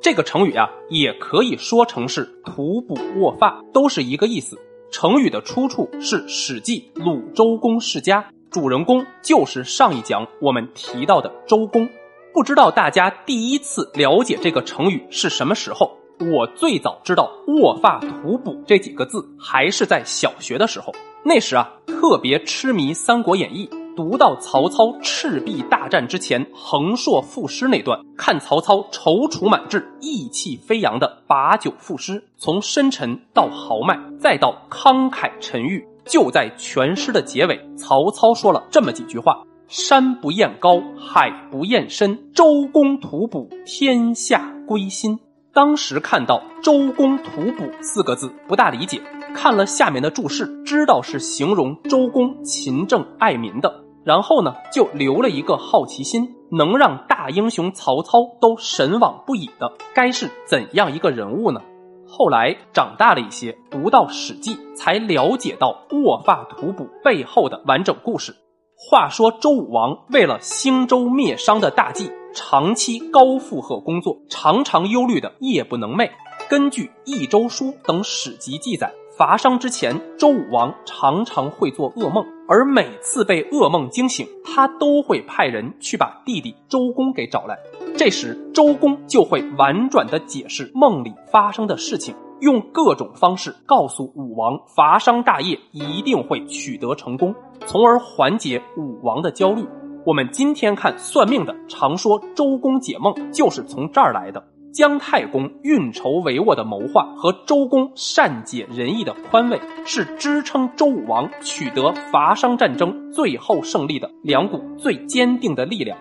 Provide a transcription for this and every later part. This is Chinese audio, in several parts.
这个成语啊，也可以说成是“图补卧发”，都是一个意思。成语的出处是《史记·鲁周公世家》，主人公就是上一讲我们提到的周公。不知道大家第一次了解这个成语是什么时候？我最早知道“卧发图补”这几个字，还是在小学的时候。那时啊，特别痴迷《三国演义》。读到曹操赤壁大战之前横槊赋诗那段，看曹操踌躇满志、意气飞扬的把酒赋诗，从深沉到豪迈，再到慷慨沉郁，就在全诗的结尾，曹操说了这么几句话：“山不厌高，海不厌深，周公吐哺，天下归心。”当时看到“周公吐哺”四个字，不大理解，看了下面的注释，知道是形容周公勤政爱民的。然后呢，就留了一个好奇心，能让大英雄曹操都神往不已的，该是怎样一个人物呢？后来长大了一些，读到《史记》，才了解到卧发图补背后的完整故事。话说周武王为了兴周灭商的大计，长期高负荷工作，常常忧虑的夜不能寐。根据《益周书》等史籍记载。伐商之前，周武王常常会做噩梦，而每次被噩梦惊醒，他都会派人去把弟弟周公给找来。这时，周公就会婉转地解释梦里发生的事情，用各种方式告诉武王，伐商大业一定会取得成功，从而缓解武王的焦虑。我们今天看算命的，常说周公解梦，就是从这儿来的。姜太公运筹帷幄的谋划和周公善解人意的宽慰，是支撑周武王取得伐商战争最后胜利的两股最坚定的力量。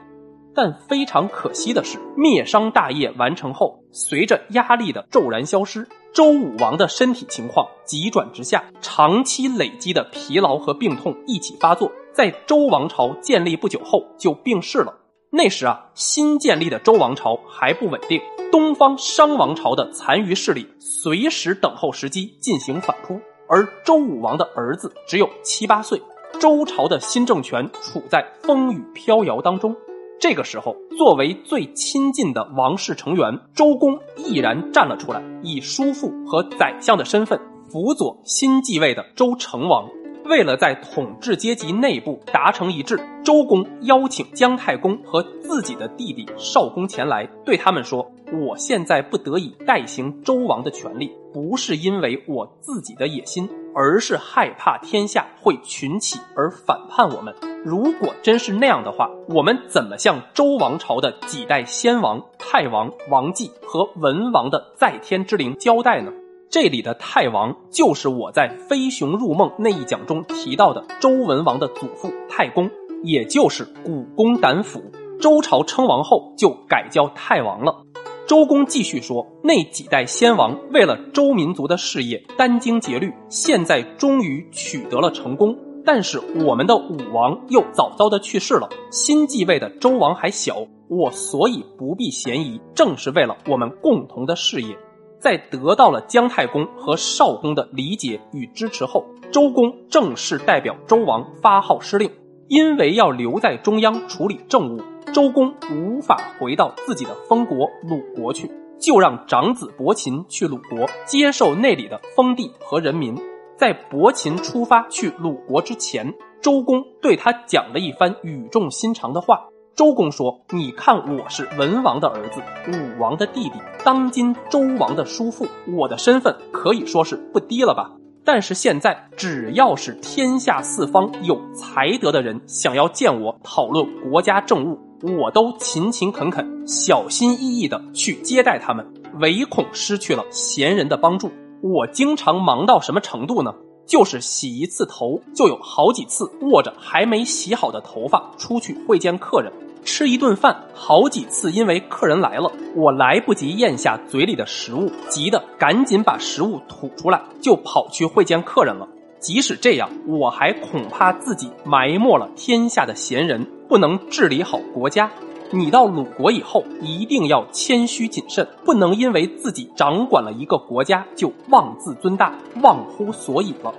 但非常可惜的是，灭商大业完成后，随着压力的骤然消失，周武王的身体情况急转直下，长期累积的疲劳和病痛一起发作，在周王朝建立不久后就病逝了。那时啊，新建立的周王朝还不稳定。东方商王朝的残余势力随时等候时机进行反扑，而周武王的儿子只有七八岁，周朝的新政权处在风雨飘摇当中。这个时候，作为最亲近的王室成员，周公毅然站了出来，以叔父和宰相的身份辅佐新继位的周成王。为了在统治阶级内部达成一致，周公邀请姜太公和自己的弟弟少公前来，对他们说：“我现在不得已代行周王的权利，不是因为我自己的野心，而是害怕天下会群起而反叛我们。如果真是那样的话，我们怎么向周王朝的几代先王、太王、王继和文王的在天之灵交代呢？”这里的太王就是我在《飞熊入梦》那一讲中提到的周文王的祖父太公，也就是古公胆府。周朝称王后就改叫太王了。周公继续说，那几代先王为了周民族的事业殚精竭虑，现在终于取得了成功。但是我们的武王又早早的去世了，新继位的周王还小，我所以不避嫌疑，正是为了我们共同的事业。在得到了姜太公和少公的理解与支持后，周公正式代表周王发号施令。因为要留在中央处理政务，周公无法回到自己的封国鲁国去，就让长子伯禽去鲁国接受那里的封地和人民。在伯禽出发去鲁国之前，周公对他讲了一番语重心长的话。周公说：“你看，我是文王的儿子，武王的弟弟，当今周王的叔父，我的身份可以说是不低了吧？但是现在，只要是天下四方有才德的人想要见我讨论国家政务，我都勤勤恳恳、小心翼翼的去接待他们，唯恐失去了贤人的帮助。我经常忙到什么程度呢？就是洗一次头，就有好几次握着还没洗好的头发出去会见客人。”吃一顿饭，好几次因为客人来了，我来不及咽下嘴里的食物，急得赶紧把食物吐出来，就跑去会见客人了。即使这样，我还恐怕自己埋没了天下的贤人，不能治理好国家。你到鲁国以后，一定要谦虚谨慎，不能因为自己掌管了一个国家就妄自尊大、忘乎所以了。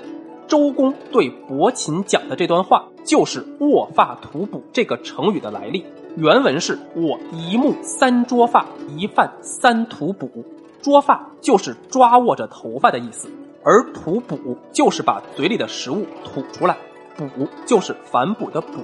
周公对伯禽讲的这段话，就是“握发图补”这个成语的来历。原文是我一目三捉发，一饭三图补。捉发就是抓握着头发的意思，而图补就是把嘴里的食物吐出来，补就是反哺的补。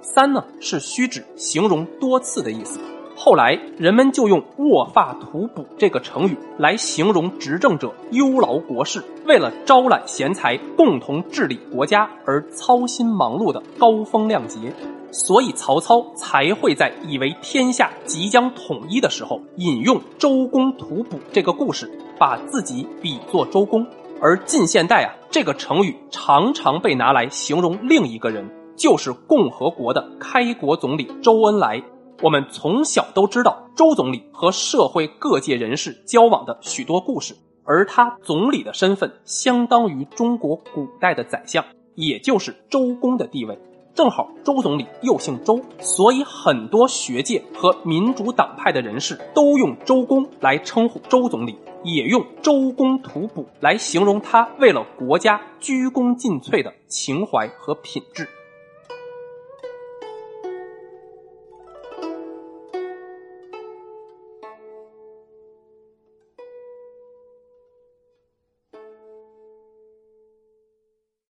三呢是虚指，形容多次的意思。后来人们就用“卧发图补”这个成语来形容执政者忧劳国事，为了招揽贤才，共同治理国家而操心忙碌的高风亮节。所以曹操才会在以为天下即将统一的时候，引用“周公吐哺”这个故事，把自己比作周公。而近现代啊，这个成语常常被拿来形容另一个人。就是共和国的开国总理周恩来。我们从小都知道周总理和社会各界人士交往的许多故事，而他总理的身份相当于中国古代的宰相，也就是周公的地位。正好周总理又姓周，所以很多学界和民主党派的人士都用周公来称呼周总理，也用周公吐哺来形容他为了国家鞠躬尽瘁的情怀和品质。